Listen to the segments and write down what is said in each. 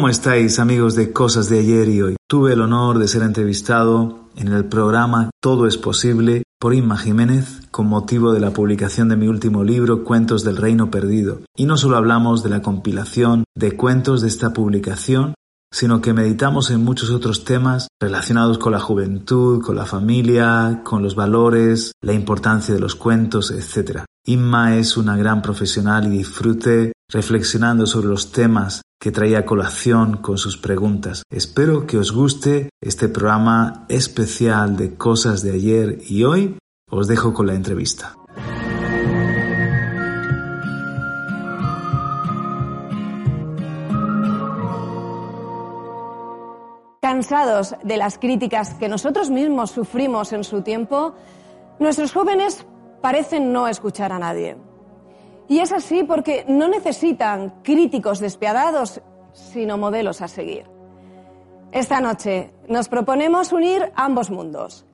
¿Cómo estáis amigos de Cosas de ayer y hoy? Tuve el honor de ser entrevistado en el programa Todo es posible por Inma Jiménez con motivo de la publicación de mi último libro Cuentos del Reino Perdido. Y no solo hablamos de la compilación de cuentos de esta publicación, sino que meditamos en muchos otros temas relacionados con la juventud, con la familia, con los valores, la importancia de los cuentos, etc. Inma es una gran profesional y disfrute reflexionando sobre los temas que traía colación con sus preguntas. Espero que os guste este programa especial de cosas de ayer y hoy. Os dejo con la entrevista. Cansados de las críticas que nosotros mismos sufrimos en su tiempo, nuestros jóvenes parecen no escuchar a nadie. Y es así porque no necesitan críticos despiadados, sino modelos a seguir. Esta noche nos proponemos unir ambos mundos,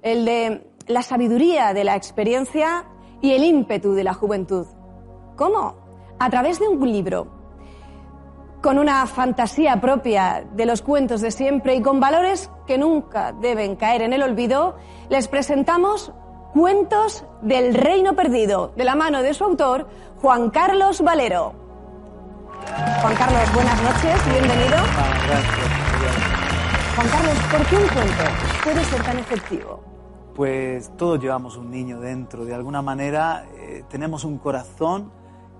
el de la sabiduría de la experiencia y el ímpetu de la juventud. ¿Cómo? A través de un libro, con una fantasía propia de los cuentos de siempre y con valores que nunca deben caer en el olvido, les presentamos Cuentos del Reino Perdido, de la mano de su autor, Juan Carlos Valero. Juan Carlos, buenas noches, bienvenido. Ah, gracias. Juan Carlos, ¿por qué un cuento puede ser tan efectivo? Pues todos llevamos un niño dentro, de alguna manera eh, tenemos un corazón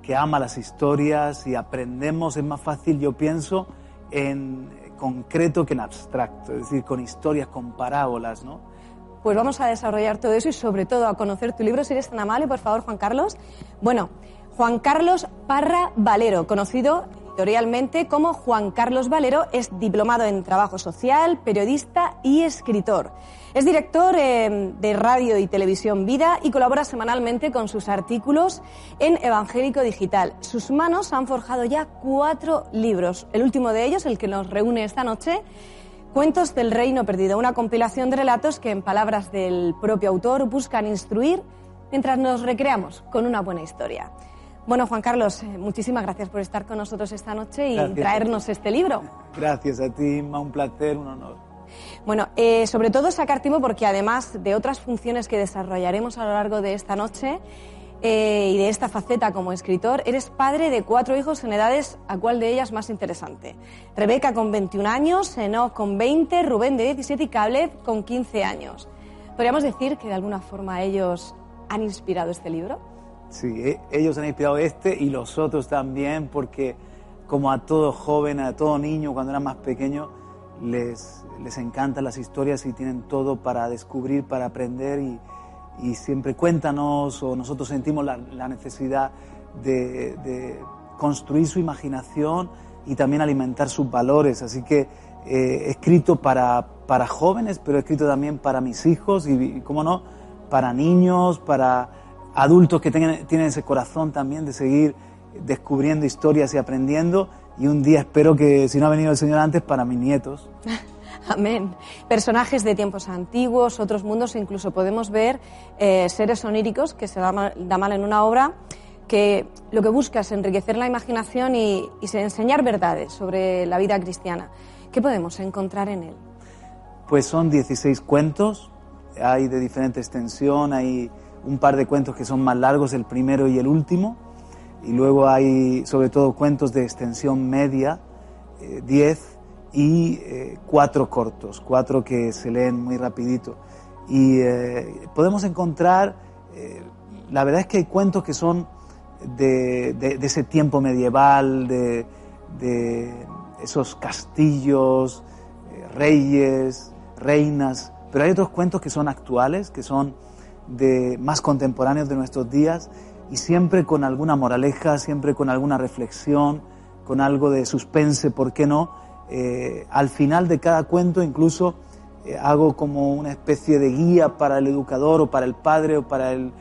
que ama las historias y aprendemos, es más fácil, yo pienso, en concreto que en abstracto, es decir, con historias, con parábolas, ¿no? Pues vamos a desarrollar todo eso y sobre todo a conocer tu libro, si eres tan amable, por favor, Juan Carlos. Bueno, Juan Carlos Parra Valero, conocido editorialmente como Juan Carlos Valero, es diplomado en trabajo social, periodista y escritor. Es director eh, de radio y televisión Vida y colabora semanalmente con sus artículos en Evangélico Digital. Sus manos han forjado ya cuatro libros. El último de ellos, el que nos reúne esta noche, Cuentos del Reino Perdido, una compilación de relatos que, en palabras del propio autor, buscan instruir mientras nos recreamos con una buena historia. Bueno, Juan Carlos, eh, muchísimas gracias por estar con nosotros esta noche y traernos este libro. Gracias a ti, un placer, un honor. Bueno, eh, sobre todo sacar tiempo porque además de otras funciones que desarrollaremos a lo largo de esta noche, eh, y de esta faceta como escritor, eres padre de cuatro hijos en edades, ¿a cuál de ellas más interesante? Rebeca con 21 años, Enoch con 20, Rubén de 17 y Caleb con 15 años. ¿Podríamos decir que de alguna forma ellos han inspirado este libro? Sí, e, ellos han inspirado este y los otros también, porque como a todo joven, a todo niño cuando era más pequeño, les, les encantan las historias y tienen todo para descubrir, para aprender y, y siempre cuéntanos o nosotros sentimos la, necesidad de, construir su imaginación y también alimentar sus valores. Así que eh, escrito para, para jóvenes, pero he escrito también para mis hijos y, cómo no, para niños, para adultos que tengan, tienen ese corazón también de seguir descubriendo historias y aprendiendo. Y un día espero que, si no ha venido el Señor antes, para mis nietos. Amén. Personajes de tiempos antiguos, otros mundos, incluso podemos ver eh, seres oníricos que se da mal, en una obra que lo que busca es enriquecer la imaginación y, enseñar verdades sobre la vida cristiana. ¿Qué podemos encontrar en él? Pues son 16 cuentos, hay de diferente extensión, hay un par de cuentos que son más largos, el primero y el último, y luego hay sobre todo cuentos de extensión media, 10, eh, y eh, cuatro cortos, cuatro que se leen muy rapidito. Y eh, podemos encontrar, eh, la verdad es que hay cuentos que son de, de, ese tiempo medieval, de, de esos castillos, reyes, reinas, pero hay otros cuentos que son actuales, que son de más contemporáneos de nuestros días y siempre con alguna moraleja, siempre con alguna reflexión, con algo de suspense, ¿por qué no? Eh, al final de cada cuento incluso eh, hago como una especie de guía para el educador o para el padre o para el,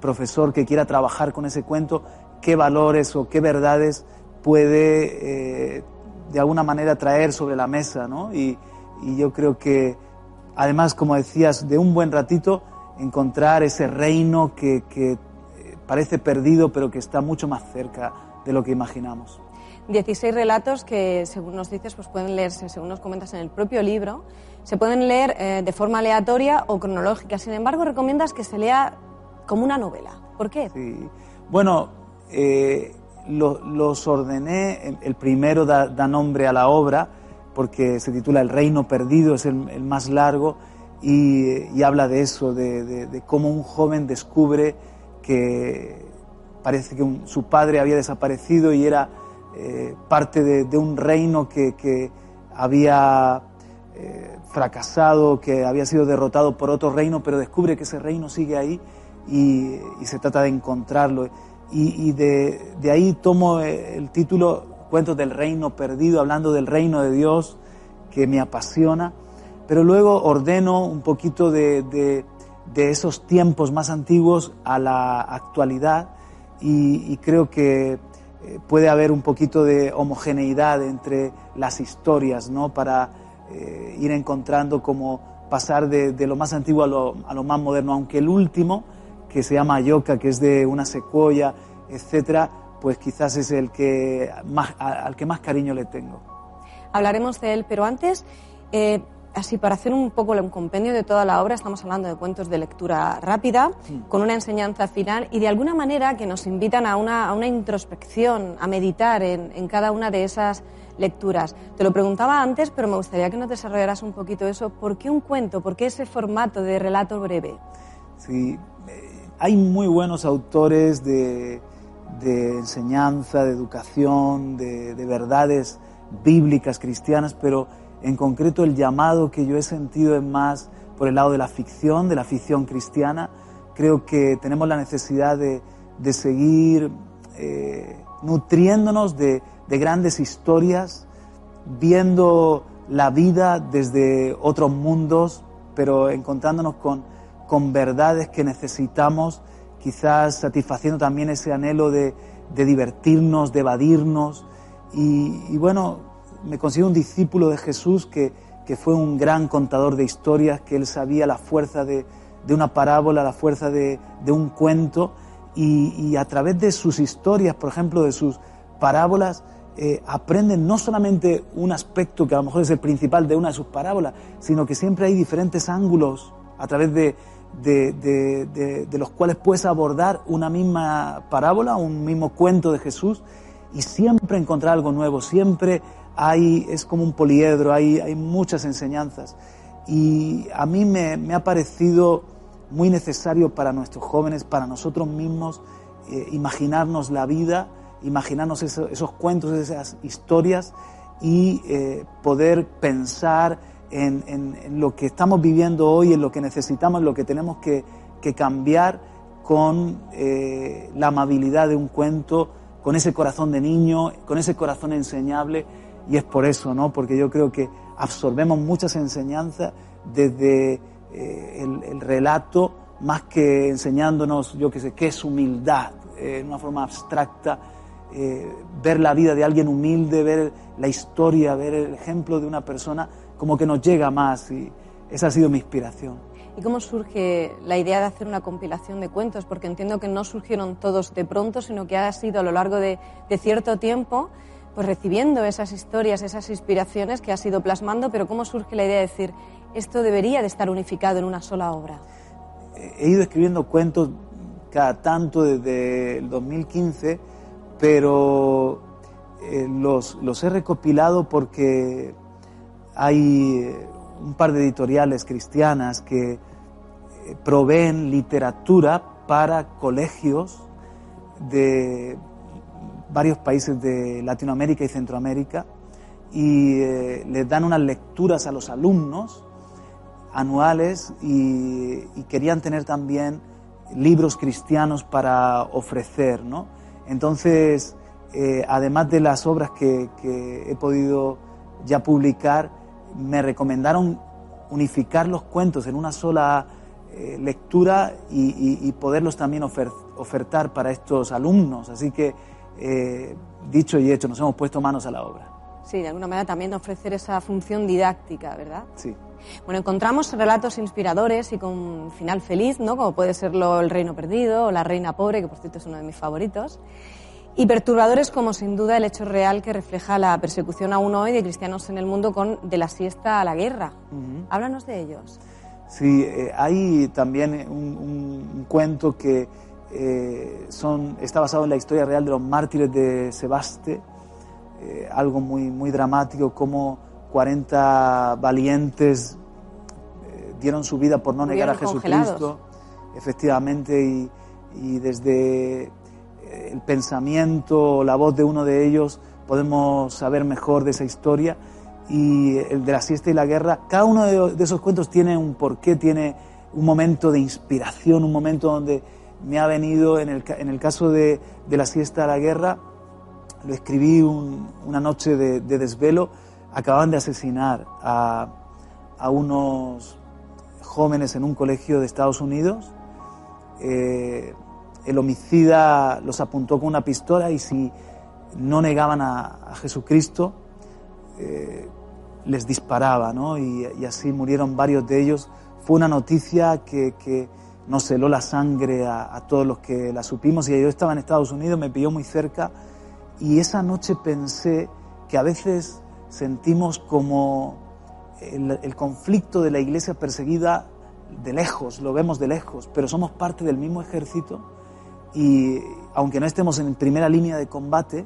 profesor que quiera trabajar con ese cuento, qué valores o qué verdades puede eh, de alguna manera traer sobre la mesa. ¿no? Y, yo creo que, además, como decías, de un buen ratito, encontrar ese reino que, que parece perdido pero que está mucho más cerca de lo que imaginamos. 16 relatos que, según nos dices, pues pueden leerse, según nos comentas en el propio libro, se pueden leer eh, de forma aleatoria o cronológica. Sin embargo, recomiendas que se lea como una novela. ¿Por qué? Sí. Bueno, eh, los ordené. El primero da, nombre a la obra porque se titula El Reino Perdido, es el, más largo y, habla de eso, de, cómo un joven descubre que parece que su padre había desaparecido y era eh, parte de, un reino que, había eh, fracasado, que había sido derrotado por otro reino, pero descubre que ese reino sigue ahí y, se trata de encontrarlo. Y, de, ahí tomo eh, el título Cuentos del Reino Perdido, hablando del reino de Dios que me apasiona, pero luego ordeno un poquito de, de esos tiempos más antiguos a la actualidad y, creo que eh, puede haber un poquito de homogeneidad entre las historias, ¿no? Para eh, ir encontrando cómo pasar de, lo más antiguo a lo, a lo, más moderno, aunque el último, que se llama Yoka, que es de una secuoya, etcétera, pues quizás es el que más, al que más cariño le tengo. Hablaremos de él, pero antes, eh, así para hacer un poco un compendio de toda la obra, estamos hablando de cuentos de lectura rápida, con una enseñanza final y de alguna manera que nos invitan a una, a una introspección, a meditar en, en, cada una de esas lecturas. Te lo preguntaba antes, pero me gustaría que nos desarrollaras un poquito eso. ¿Por qué un cuento? ¿Por qué ese formato de relato breve? Sí, eh, hay muy buenos autores de, de enseñanza, de educación, de, de verdades bíblicas, cristianas, pero en concreto, el llamado que yo he sentido es más por el lado de la ficción, de la ficción cristiana. Creo que tenemos la necesidad de, seguir eh, nutriéndonos de, grandes historias, viendo la vida desde otros mundos, pero encontrándonos con, con verdades que necesitamos, quizás satisfaciendo también ese anhelo de, divertirnos, de evadirnos. y bueno, me considero un discípulo de Jesús que, que, fue un gran contador de historias, que él sabía la fuerza de, de una parábola, la fuerza de, de un cuento, y, a través de sus historias, por ejemplo, de sus parábolas, eh, aprenden no solamente un aspecto que a lo mejor es el principal de una de sus parábolas, sino que siempre hay diferentes ángulos a través de, de, de, de, los cuales puedes abordar una misma parábola, un mismo cuento de Jesús y siempre encontrar algo nuevo, siempre hay, es como un poliedro, hay, hay muchas enseñanzas. Y a mí me, me, ha parecido muy necesario para nuestros jóvenes, para nosotros mismos, eh, imaginarnos la vida, imaginarnos esos cuentos, esas historias y eh, poder pensar en, en, lo que estamos viviendo hoy, en lo que necesitamos, en lo que tenemos que, que cambiar con eh, la amabilidad de un cuento, con ese corazón de niño, con ese corazón enseñable y es por eso, ¿no? Porque yo creo que absorbemos muchas enseñanzas desde eh, el, relato, más que enseñándonos, yo qué sé, qué es humildad, eh, en una forma abstracta, eh, ver la vida de alguien humilde, ver la historia, ver el ejemplo de una persona, como que nos llega más y esa ha sido mi inspiración. ¿Y cómo surge la idea de hacer una compilación de cuentos? Porque entiendo que no surgieron todos de pronto, sino que ha sido a lo largo de, de cierto tiempo pues recibiendo esas historias, esas inspiraciones que has ido plasmando, pero ¿cómo surge la idea de decir, esto debería de estar unificado en una sola obra? He ido escribiendo cuentos cada tanto desde el 2015, pero eh, los, los he recopilado porque hay un par de editoriales cristianas que eh, proveen literatura para colegios de varios países de Latinoamérica y Centroamérica y eh, les dan unas lecturas a los alumnos anuales y, querían tener también libros cristianos para ofrecer, ¿no? Entonces, eh, además de las obras que, he podido ya publicar, me recomendaron unificar los cuentos en una sola eh, lectura y, poderlos también ofertar para estos alumnos. Así que eh, dicho y hecho, nos hemos puesto manos a la obra. Sí, de alguna manera también ofrecer esa función didáctica, ¿verdad? Sí. Bueno, encontramos relatos inspiradores y con final feliz, ¿no? Como puede serlo El Reino Perdido o La Reina Pobre, que por cierto es uno de mis favoritos. y perturbadores como sin duda el hecho real que refleja la persecución aún hoy de cristianos en el mundo con de la siesta a la guerra. Háblanos de ellos. Sí, eh, hay también un, cuento que eh, son, está basado en la historia real de los mártires de Sebaste, eh, algo muy, muy dramático, como 40 valientes dieron su vida por no negar a Jesucristo, efectivamente, y, y desde el pensamiento, la voz de uno de ellos, podemos saber mejor de esa historia. Y el de la siesta y la guerra, cada uno de, esos cuentos tiene un porqué, tiene un momento de inspiración, un momento donde me ha venido, en el, en el caso de, de, la siesta y la guerra, lo escribí una noche de, desvelo, acaban de asesinar a, a, unos jóvenes en un colegio de Estados Unidos. Eh, el homicida los apuntó con una pistola y si no negaban a, Jesucristo, eh, les disparaba, ¿no? Y, así murieron varios de ellos. Fue una noticia que nos heló la sangre a, todos los que la supimos. Y yo estaba en Estados Unidos, me pilló muy cerca, y esa noche pensé que a veces sentimos como el, el conflicto de la iglesia perseguida de lejos, lo vemos de lejos, pero somos parte del mismo ejército y aunque no estemos en primera línea de combate,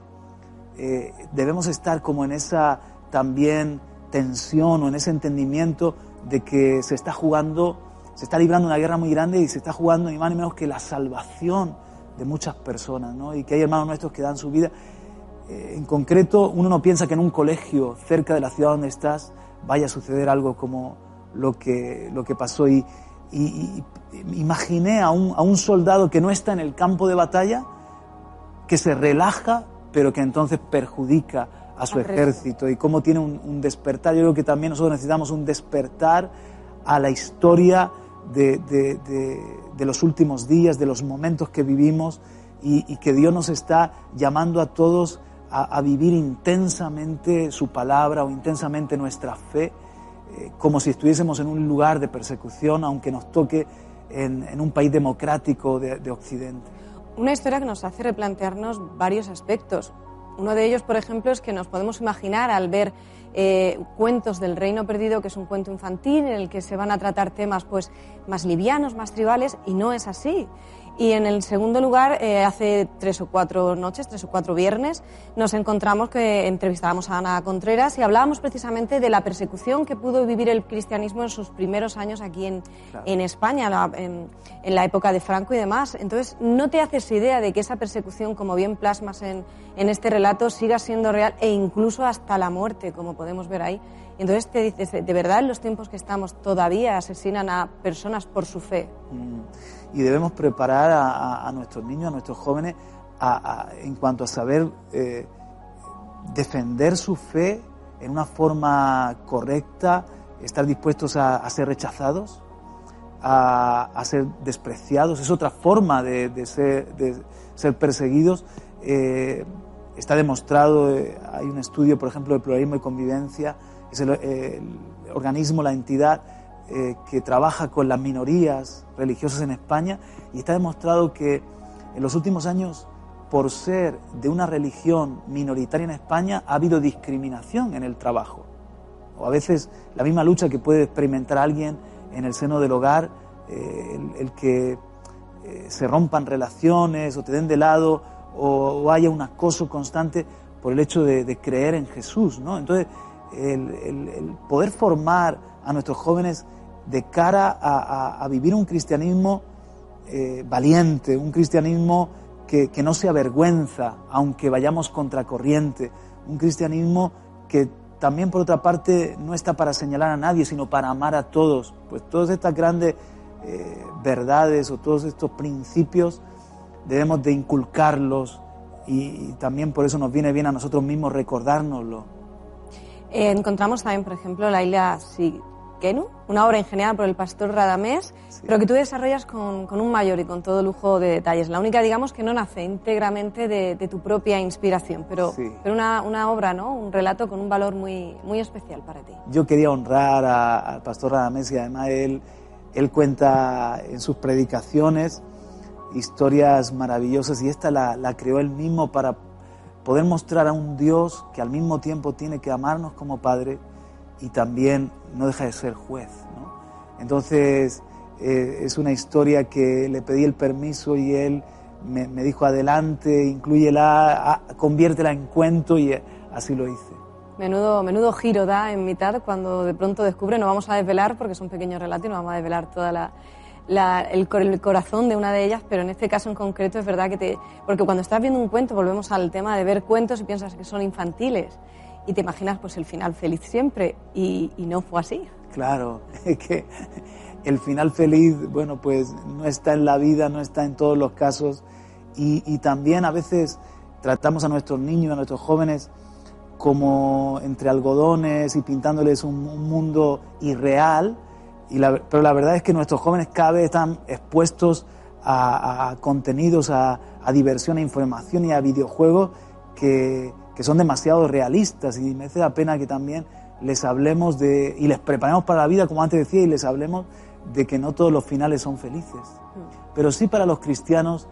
eh, debemos estar como en esa también tensión o en ese entendimiento de que se está jugando, se está librando una guerra muy grande y se está jugando ni más ni menos que la salvación de muchas personas, ¿no? Y que hay hermanos nuestros que dan su vida. Eh, en concreto, uno no piensa que en un colegio cerca de la ciudad donde estás vaya a suceder algo como lo que, lo que pasó y, y, imaginé a un, a un soldado que no está en el campo de batalla, que se relaja, pero que entonces perjudica a su ejército y cómo tiene un, despertar. Yo creo que también nosotros necesitamos un despertar a la historia de, de, de, los últimos días, de los momentos que vivimos y, que Dios nos está llamando a todos a, vivir intensamente su palabra o intensamente nuestra fe eh, como si estuviésemos en un lugar de persecución, aunque nos toque en, un país democrático de, Occidente. Una historia que nos hace replantearnos varios aspectos. Uno de ellos, por ejemplo, es que nos podemos imaginar al ver eh, cuentos del Reino Perdido, que es un cuento infantil en el que se van a tratar temas pues, más livianos, más tribales, y no es así. Y en el segundo lugar, eh, hace tres o cuatro noches, tres o cuatro viernes, nos encontramos que entrevistábamos a Ana Contreras y hablábamos precisamente de la persecución que pudo vivir el cristianismo en sus primeros años aquí en, en España, en, en, la época de Franco y demás. Entonces, no te haces idea de que esa persecución, como bien plasmas en, en este relato, siga siendo real e incluso hasta la muerte, como podemos ver ahí. Entonces te dices, ¿de verdad en los tiempos que estamos todavía asesinan a personas por su fe? Mm. Y debemos preparar a, nuestros niños, a nuestros jóvenes, en cuanto a saber eh, defender su fe en una forma correcta, estar dispuestos a, ser rechazados, a, ser despreciados. Es otra forma de, ser, perseguidos. Eh, está demostrado, eh, hay un estudio, por ejemplo, de pluralismo y convivencia, es el, organismo, la entidad eh, que trabaja con las minorías religiosas en España y está demostrado que en los últimos años, por ser de una religión minoritaria en España, ha habido discriminación en el trabajo. O a veces la misma lucha que puede experimentar alguien en el seno del hogar, eh, el, que eh, se rompan relaciones o te den de lado o, haya un acoso constante por el hecho de, de creer en Jesús, ¿no? Entonces, el, poder formar a nuestros jóvenes de cara a, vivir un cristianismo eh, valiente, un cristianismo que, no se avergüenza, aunque vayamos contracorriente, un cristianismo que también por otra parte no está para señalar a nadie, sino para amar a todos. Pues todas estas grandes eh, verdades o todos estos principios debemos de inculcarlos y, también por eso nos viene bien a nosotros mismos recordárnoslo eh, encontramos también, por ejemplo, la isla Una obra ingeniada por el pastor Radamés, pero que tú desarrollas con, un mayor y con todo lujo de detalles. La única, digamos, que no nace íntegramente de, tu propia inspiración, pero, pero una, una, obra, ¿no? Un relato con un valor muy, muy especial para ti. Yo quería honrar al pastor Radamés y además él, él cuenta en sus predicaciones historias maravillosas y esta la, la creó él mismo para poder mostrar a un Dios que al mismo tiempo tiene que amarnos como Padre y también no deja de ser juez. ¿no? Entonces eh, es una historia que le pedí el permiso y él me, me dijo adelante, incluyela, conviértela en cuento y así lo hice. Menudo, menudo giro da en mitad cuando de pronto descubre, no vamos a desvelar porque es un pequeño relato y no vamos a desvelar toda la, la, el, el, corazón de una de ellas, pero en este caso en concreto es verdad que te... Porque cuando estás viendo un cuento, volvemos al tema de ver cuentos y piensas que son infantiles y te imaginas pues el final feliz siempre y, y no fue así. Claro, es que el final feliz, bueno, pues no está en la vida, no está en todos los casos y, y también a veces tratamos a nuestros niños, a nuestros jóvenes como entre algodones y pintándoles un, un mundo irreal, y la, pero la verdad es que nuestros jóvenes cada vez están expuestos a, a contenidos, a, a, diversión, a información y a videojuegos que, que, son demasiado realistas y me hace la pena que también les hablemos de, y les preparemos para la vida, como antes decía, y les hablemos de que no todos los finales son felices. Pero sí para los cristianos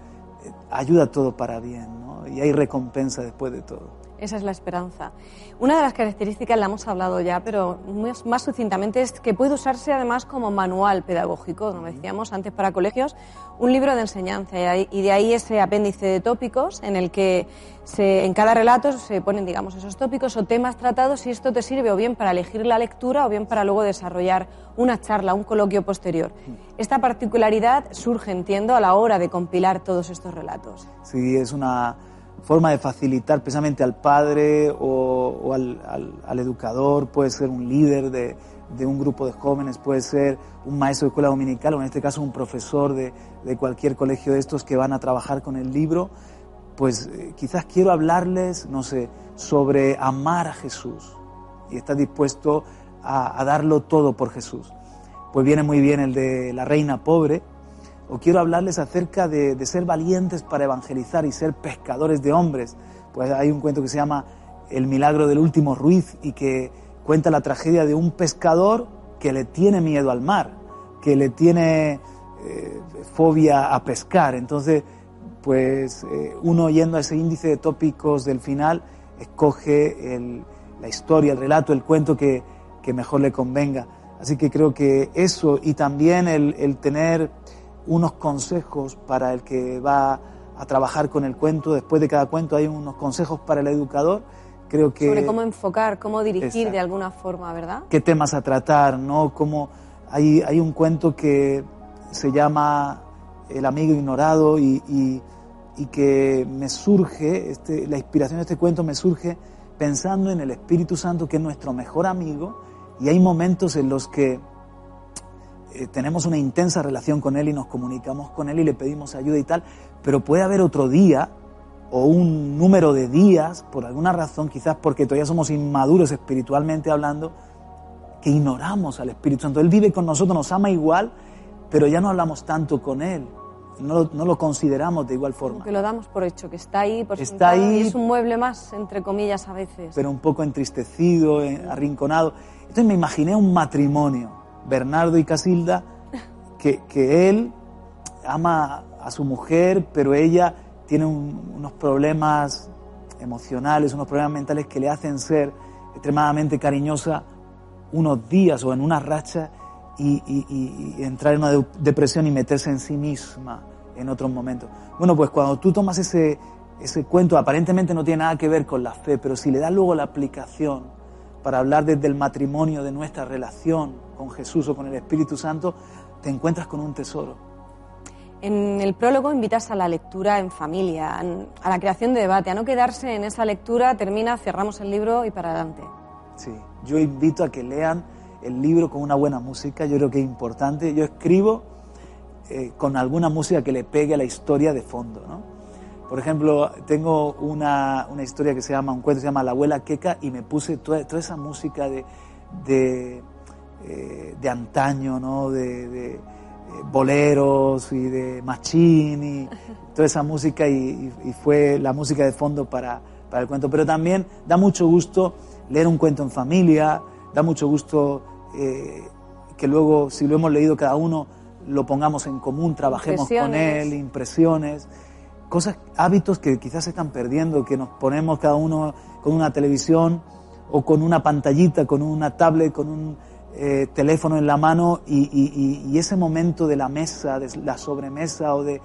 eh, ayuda todo para bien, ¿no? Y hay recompensa después de todo. Esa es la esperanza. Una de las características, la hemos hablado ya, pero más, más, sucintamente, es que puede usarse además como manual pedagógico, como decíamos antes, para colegios, un libro de enseñanza. Y de ahí ese apéndice de tópicos en el que se, en cada relato se ponen, digamos, esos tópicos o temas tratados y esto te sirve o bien para elegir la lectura o bien para luego desarrollar una charla, un coloquio posterior. Esta particularidad surge, entiendo, a la hora de compilar todos estos relatos. Sí, es una forma de facilitar precisamente al padre o, al, educador, puede ser un líder de, un grupo de jóvenes, puede ser un maestro de escuela dominical o en este caso un profesor de, cualquier colegio de estos que van a trabajar con el libro, pues eh, quizás quiero hablarles, no sé, sobre amar a Jesús y está dispuesto a darlo todo por Jesús. Pues viene muy bien el de la reina pobre, o quiero hablarles acerca de, ser valientes para evangelizar y ser pescadores de hombres. Pues hay un cuento que se llama El milagro del último Ruiz y que cuenta la tragedia de un pescador que le tiene miedo al mar, que le tiene eh, fobia a pescar. Entonces, pues eh, uno yendo a ese índice de tópicos del final, escoge la historia, el relato, el cuento que, que, mejor le convenga. Así que creo que eso y también el tener unos consejos para el que va a trabajar con el cuento. Después de cada cuento hay unos consejos para el educador. Creo que sobre cómo enfocar, cómo dirigir exacto. de alguna forma, ¿verdad? Qué temas a tratar, ¿no? Como hay, hay un cuento que se llama El amigo ignorado y, y, y que me surge, este, la inspiración de este cuento me surge pensando en el Espíritu Santo que es nuestro mejor amigo y hay momentos en los que eh, tenemos una intensa relación con Él y nos comunicamos con Él y le pedimos ayuda y tal, pero puede haber otro día o un número de días, por alguna razón, quizás porque todavía somos inmaduros espiritualmente hablando, que ignoramos al Espíritu Santo. Él vive con nosotros, nos ama igual, pero ya no hablamos tanto con Él. No, no, lo consideramos de igual forma. Que lo damos por hecho, que está ahí, por está ahí, y es un mueble más, entre comillas, a veces. Pero un poco entristecido, eh, arrinconado. Entonces me imaginé un matrimonio Bernardo y Casilda, que, que él ama a su mujer, pero ella tiene un, unos problemas emocionales, unos problemas mentales que le hacen ser extremadamente cariñosa unos días o en una racha y, y, y, entrar en una depresión y meterse en sí misma en otros momentos. Bueno, pues cuando tú tomas ese, ese cuento, aparentemente no tiene nada que ver con la fe, pero si le das luego la aplicación para hablar desde el matrimonio de nuestra relación con Jesús o con el Espíritu Santo, te encuentras con un tesoro. En el prólogo invitas a la lectura en familia, a la creación de debate, a no quedarse en esa lectura, termina, cerramos el libro y para adelante. Sí, yo invito a que lean el libro con una buena música, yo creo que es importante. Yo escribo eh, con alguna música que le pegue a la historia de fondo, ¿no? Por ejemplo, tengo una, una, historia que se llama, un cuento que se llama La abuela queca y me puse toda, toda esa música de, de, eh, de antaño, ¿no? De, de eh, boleros y de machín y toda esa música y, y, fue la música de fondo para, para, el cuento. Pero también da mucho gusto leer un cuento en familia, da mucho gusto eh, que luego, si lo hemos leído cada uno, lo pongamos en común, trabajemos con él, impresiones, cosas, hábitos que quizás se están perdiendo, que nos ponemos cada uno con una televisión o con una pantallita, con una tablet, con un eh, teléfono en la mano y, ese momento de la mesa, de la sobremesa o de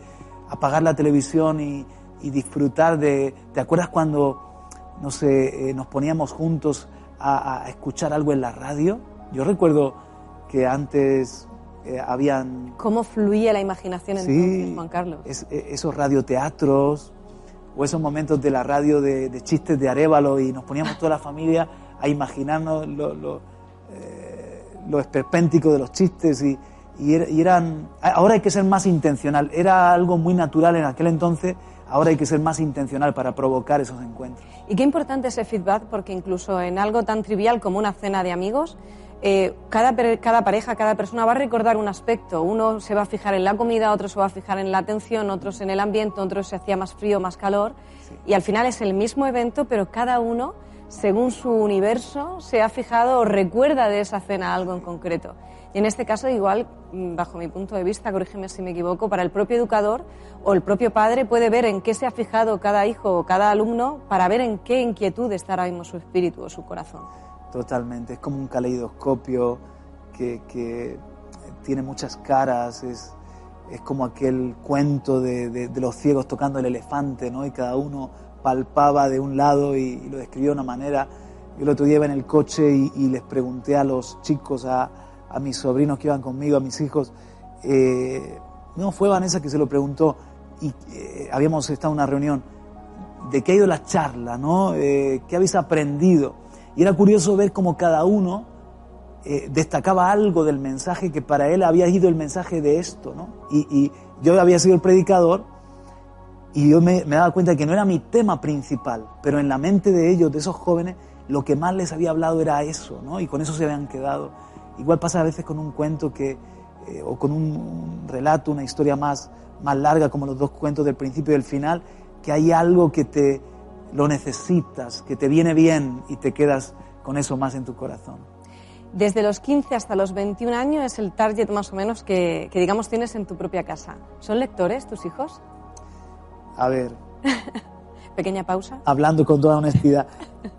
apagar la televisión y, disfrutar de... ¿Te acuerdas cuando, no sé, eh, nos poníamos juntos a, escuchar algo en la radio? Yo recuerdo que antes eh, habían... ¿Cómo fluía la imaginación entonces, Juan Carlos? esos radioteatros o esos momentos de la radio de, chistes de Arevalo y nos poníamos toda la familia a imaginarnos lo, lo esperpéntico de los chistes y, y, eran... Ahora hay que ser más intencional. Era algo muy natural en aquel entonces, ahora hay que ser más intencional para provocar esos encuentros. Y qué importante ese feedback, porque incluso en algo tan trivial como una cena de amigos, eh, cada, cada pareja, cada persona va a recordar un aspecto. Uno se va a fijar en la comida, otro se va a fijar en la atención, otros en el ambiente, otros se hacía más frío, más calor. Y al final es el mismo evento, pero cada uno según su universo, se ha fijado o recuerda de esa cena algo en concreto. Y en este caso, igual, mm, bajo mi punto de vista, corrígeme si me equivoco, para el propio educador o el propio padre puede ver en qué se ha fijado cada hijo o cada alumno para ver en qué inquietud está ahora mismo su espíritu o su corazón. Totalmente, es como un caleidoscopio que, tiene muchas caras, es, es como aquel cuento de, de, los ciegos tocando el elefante, ¿no? Y cada uno palpaba de un lado y, lo describió de una manera. Yo el otro día iba en el coche y, les pregunté a los chicos, a, mis sobrinos que iban conmigo, a mis hijos, eh, no fue Vanessa que se lo preguntó y eh, habíamos estado en una reunión, de qué ha ido la charla, ¿no? Eh, ¿Qué habéis aprendido? Y era curioso ver cómo cada uno destacaba algo del mensaje que para él había ido el mensaje de esto, ¿no? Y, yo había sido el predicador y yo me, daba cuenta que no era mi tema principal, pero en la mente de ellos, de esos jóvenes, lo que más les había hablado era eso, ¿no? Y con eso se habían quedado. Igual pasa a veces con un cuento que, eh, o con un, relato, una historia más, más larga, como los dos cuentos del principio y del final, que hay algo que te lo necesitas, que te viene bien y te quedas con eso más en tu corazón. Desde los 15 hasta los 21 años es el target más o menos que, que digamos tienes en tu propia casa. ¿Son lectores tus hijos? A ver. Pequeña pausa. Hablando con toda honestidad.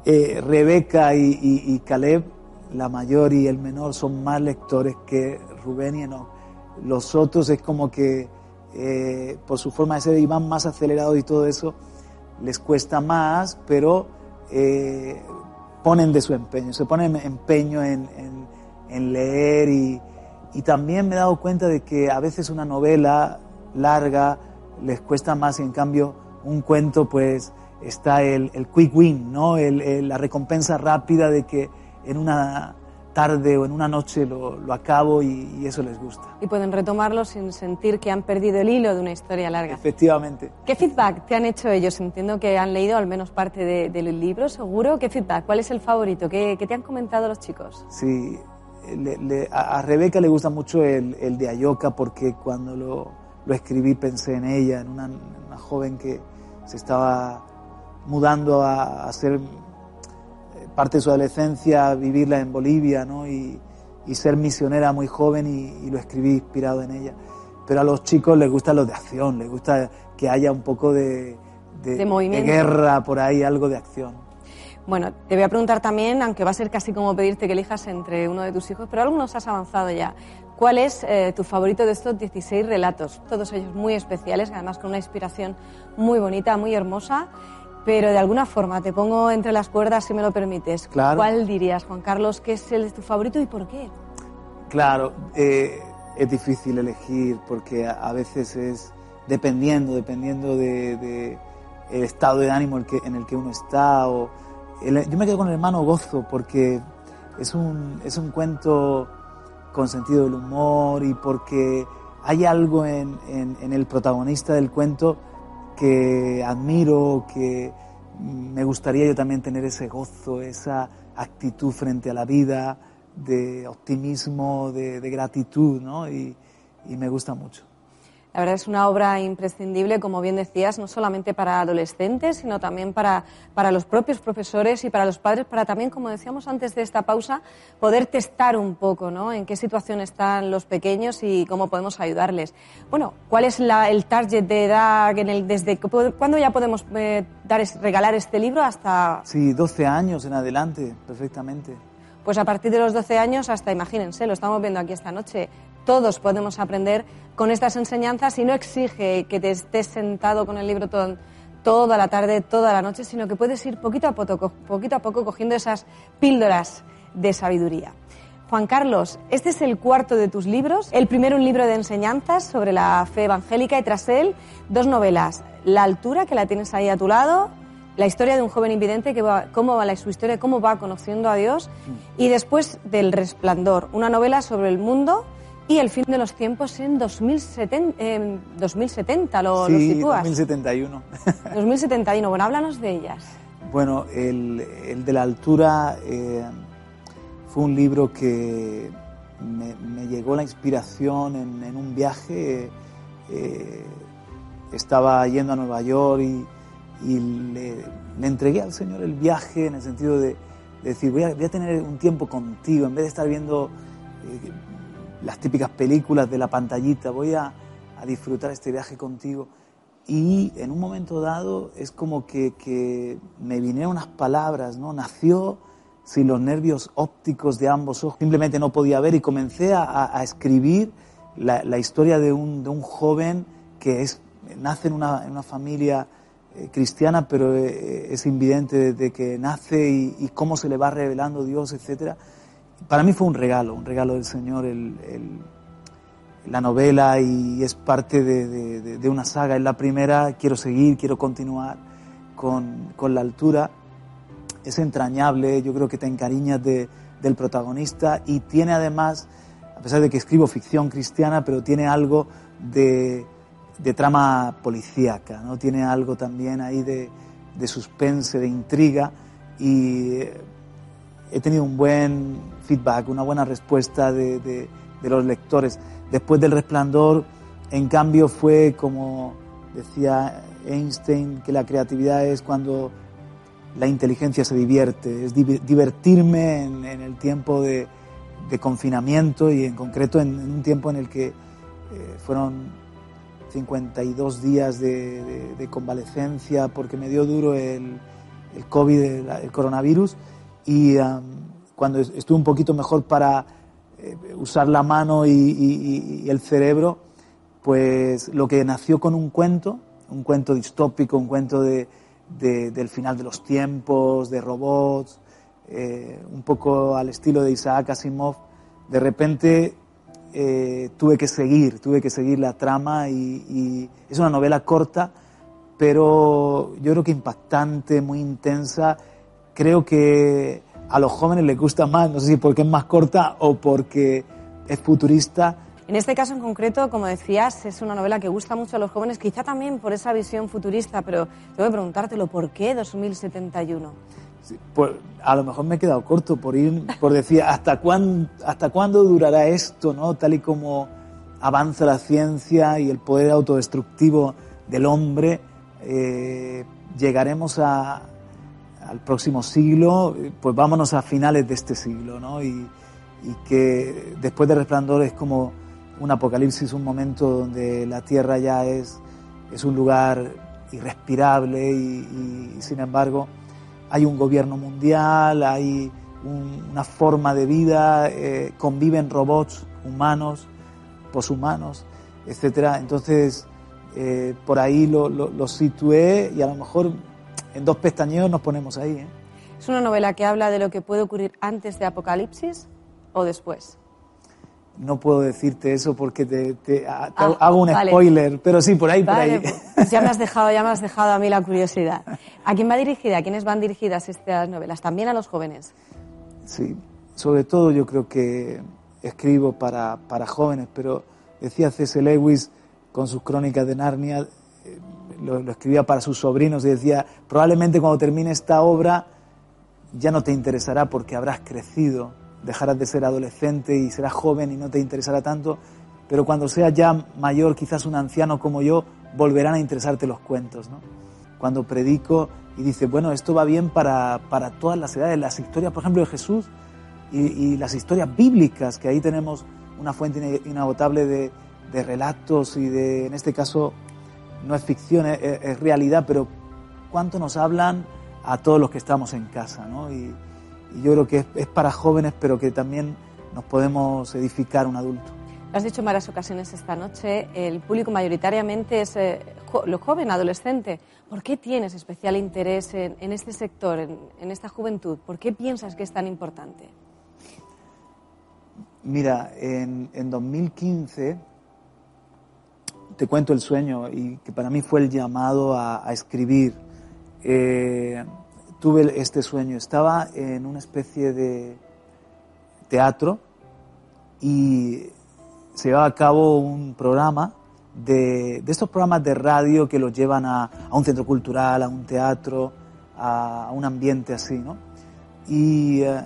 Eh, Rebeca y, Caleb, la mayor y el menor, son más lectores que Rubén y Enoch. Los otros es como que, eh, por su forma de ser, y van más acelerados y todo eso, les cuesta más, pero eh, ponen de su empeño, se ponen empeño en, leer y, y también me he dado cuenta de que a veces una novela larga, les cuesta más y en cambio un cuento pues está el, quick win, ¿no? la recompensa rápida de que en una tarde o en una noche lo, acabo y, eso les gusta. Y pueden retomarlo sin sentir que han perdido el hilo de una historia larga. Efectivamente. ¿Qué feedback te han hecho ellos? Entiendo que han leído al menos parte del libro, seguro. ¿Qué feedback? ¿Cuál es el favorito? ¿Qué, te han comentado los chicos? Sí, a, Rebeca le gusta mucho el, el de Ayoka porque cuando lo, lo escribí, pensé en ella, en una, joven que se estaba mudando a, hacer eh, parte de su adolescencia, vivirla en Bolivia, ¿no? Y, ser misionera muy joven y, lo escribí inspirado en ella. Pero a los chicos les gusta lo de acción, les gusta que haya un poco de, de, de guerra por ahí, algo de acción. Bueno, te voy a preguntar también, aunque va a ser casi como pedirte que elijas entre uno de tus hijos, pero algunos has avanzado ya. ¿Cuál es eh, tu favorito de estos 16 relatos? Todos ellos muy especiales, además con una inspiración muy bonita, muy hermosa, pero de alguna forma te pongo entre las cuerdas, si me lo permites. Claro. ¿Cuál dirías, Juan Carlos, que es el, tu favorito y por qué? Claro, eh, es difícil elegir porque a, veces es dependiendo, dependiendo de, el estado de ánimo en el que uno está o yo me quedo con el hermano Gozo porque es un, es un cuento con sentido del humor y porque hay algo en, en, el protagonista del cuento que admiro, que me gustaría yo también tener ese gozo, esa actitud frente a la vida, de optimismo, de, gratitud, ¿no? Y, y me gusta mucho. La verdad es una obra imprescindible, como bien decías, no solamente para adolescentes, sino también para, para los propios profesores y para los padres, para también, como decíamos antes de esta pausa, poder testar un poco ¿no? en qué situación están los pequeños y cómo podemos ayudarles. Bueno, ¿cuál es la, el target de edad? En el, desde ¿Cuándo ya podemos eh, dar, regalar este libro hasta...? Sí, 12 años en adelante, perfectamente. Pues a partir de los 12 años hasta, imagínense, lo estamos viendo aquí esta noche, todos podemos aprender con estas enseñanzas y no exige que te estés sentado con el libro toda la tarde, toda la noche, sino que puedes ir poquito a poco, poquito a poco cogiendo esas píldoras de sabiduría. Juan Carlos, este es el cuarto de tus libros. El primero un libro de enseñanzas sobre la fe evangélica y tras él dos novelas. La altura, que la tienes ahí a tu lado, la historia de un joven invidente, que va, cómo va la, su historia, cómo va conociendo a Dios, y después del resplandor, una novela sobre el mundo y el fin de los tiempos en 2070, eh, 2070 lo, sí, lo sitúas. 2071. 2071, bueno, háblanos de ellas. Bueno, el, el de la altura eh, fue un libro que me, me, llegó la inspiración en, en un viaje. Eh, estaba yendo a Nueva York y, y le, le, entregué al Señor el viaje en el sentido de, de decir, voy a, voy a, tener un tiempo contigo, en vez de estar viendo eh, las típicas películas de la pantallita, voy a, a, disfrutar este viaje contigo. Y en un momento dado es como que, que me vinieron unas palabras, ¿no? Nació sin los nervios ópticos de ambos ojos, simplemente no podía ver y comencé a, a escribir la, la, historia de un, de un joven que es, nace en una, en una familia eh, cristiana, pero eh, es invidente desde que nace y, y, cómo se le va revelando Dios, etcétera para mí fue un regalo, un regalo del Señor el, la novela y es parte de, de, una saga. Es la primera, quiero seguir, quiero continuar con, con, la altura. Es entrañable, yo creo que te encariñas de, del protagonista y tiene además, a pesar de que escribo ficción cristiana, pero tiene algo de, de trama policíaca, ¿no? tiene algo también ahí de, de suspense, de intriga y he tenido un buen feedback, una buena respuesta de, de, de, los lectores. Después del resplandor, en cambio, fue como decía Einstein, que la creatividad es cuando la inteligencia se divierte, es divertirme en, el tiempo de, de, confinamiento y en concreto en, un tiempo en el que eh, fueron 52 días de, de, convalecencia porque me dio duro el, COVID, el coronavirus y um, cuando estuve un poquito mejor para eh, usar la mano y, el cerebro, pues lo que nació con un cuento, un cuento distópico, un cuento de, de, del final de los tiempos, de robots, eh, un poco al estilo de Isaac Asimov, de repente eh, tuve que seguir, tuve que seguir la trama y, y es una novela corta, pero yo creo que impactante, muy intensa creo que a los jóvenes les gusta más, no sé si porque es más corta o porque es futurista. En este caso en concreto, como decías, es una novela que gusta mucho a los jóvenes, quizá también por esa visión futurista, pero tengo que preguntártelo, ¿por qué 2071? Sí, pues a lo mejor me he quedado corto por ir, por decir, ¿hasta, cuán, hasta cuándo durará esto, no? Tal y como avanza la ciencia y el poder autodestructivo del hombre, eh, llegaremos a, al próximo siglo, pues vámonos a finales de este siglo, ¿no? Y, que después de Resplandor es como un apocalipsis, un momento donde la Tierra ya es, es un lugar irrespirable y, sin embargo hay un gobierno mundial, hay un, una forma de vida, eh, conviven robots humanos, poshumanos, etcétera. Entonces, eh, por ahí lo, lo, lo situé y a lo mejor en dos pestañeos nos ponemos ahí. ¿eh? ¿Es una novela que habla de lo que puede ocurrir antes de Apocalipsis o después? No puedo decirte eso porque te, te, te ah, hago un vale. spoiler, pero sí, por ahí, vale, por ahí. Pues ya me has dejado, ya me has dejado a mí la curiosidad. ¿A quién va dirigida? ¿A quiénes van dirigidas estas novelas? ¿También a los jóvenes? Sí, sobre todo yo creo que escribo para, para jóvenes, pero decía C.S. Lewis con sus crónicas de Narnia, lo, escribía para sus sobrinos y decía, probablemente cuando termine esta obra ya no te interesará porque habrás crecido, dejarás de ser adolescente y serás joven y no te interesará tanto. pero cuando seas ya mayor, quizás un anciano como yo, volverán a interesarte los cuentos. Cuando predico y dice, bueno, esto va bien para, para todas las edades, las historias, por ejemplo, de Jesús y, y, las historias bíblicas, que ahí tenemos una fuente inagotable de, de relatos y de, en este caso, no es ficción, es, es, realidad, pero cuánto nos hablan a todos los que estamos en casa, ¿no? Y, y yo creo que es, es, para jóvenes, pero que también nos podemos edificar un adulto. Lo has dicho en varias ocasiones esta noche, el público mayoritariamente es eh, jo, lo joven, adolescente. ¿Por qué tienes especial interés en, en este sector, en, en, esta juventud? ¿Por qué piensas que es tan importante? Mira, en, en 2015 te cuento el sueño y que para mí fue el llamado a, a escribir. Eh, tuve este sueño. Estaba en una especie de teatro y se llevaba a cabo un programa de, de estos programas de radio que los llevan a, a, un centro cultural, a un teatro, a, a un ambiente así, ¿no? Y eh,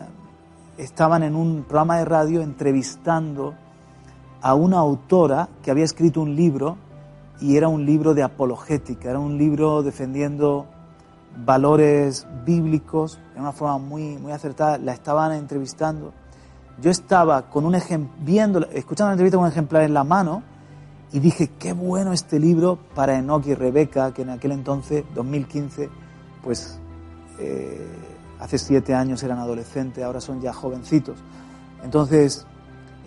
estaban en un programa de radio entrevistando a una autora que había escrito un libro y era un libro de apologética, era un libro defendiendo valores bíblicos de una forma muy, muy acertada. La estaban entrevistando. Yo estaba con un viendo, escuchando la entrevista con un ejemplar en la mano y dije, qué bueno este libro para Enoch y Rebeca, que en aquel entonces, 2015, pues eh, hace siete años eran adolescentes, ahora son ya jovencitos. Entonces,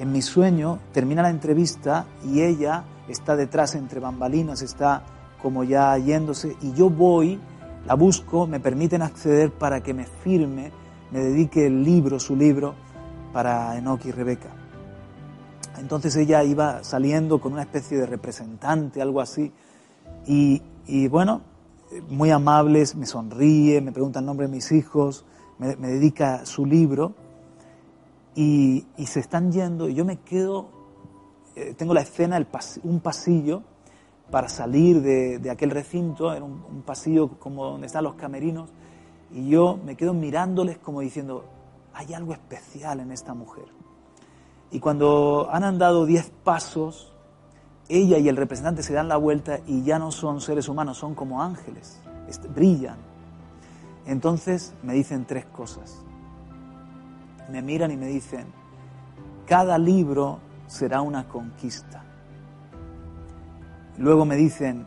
en mi sueño termina la entrevista y ella está detrás entre bambalinas, está como ya yéndose y yo voy, la busco, me permiten acceder para que me firme, me dedique el libro, su libro, para Enoch y Rebeca. Entonces ella iba saliendo con una especie de representante, algo así, y, y bueno, muy amables, me sonríe, me pregunta el nombre de mis hijos, me, me dedica su libro, y, se están yendo, y yo me quedo, eh, tengo la escena, el un pasillo para salir de, de aquel recinto, era un, un, pasillo como donde están los camerinos, y yo me quedo mirándoles como diciendo, hay algo especial en esta mujer. Y cuando han andado diez pasos, ella y el representante se dan la vuelta y ya no son seres humanos, son como ángeles, brillan. Entonces me dicen tres cosas me miran y me dicen, cada libro será una conquista. Luego me dicen,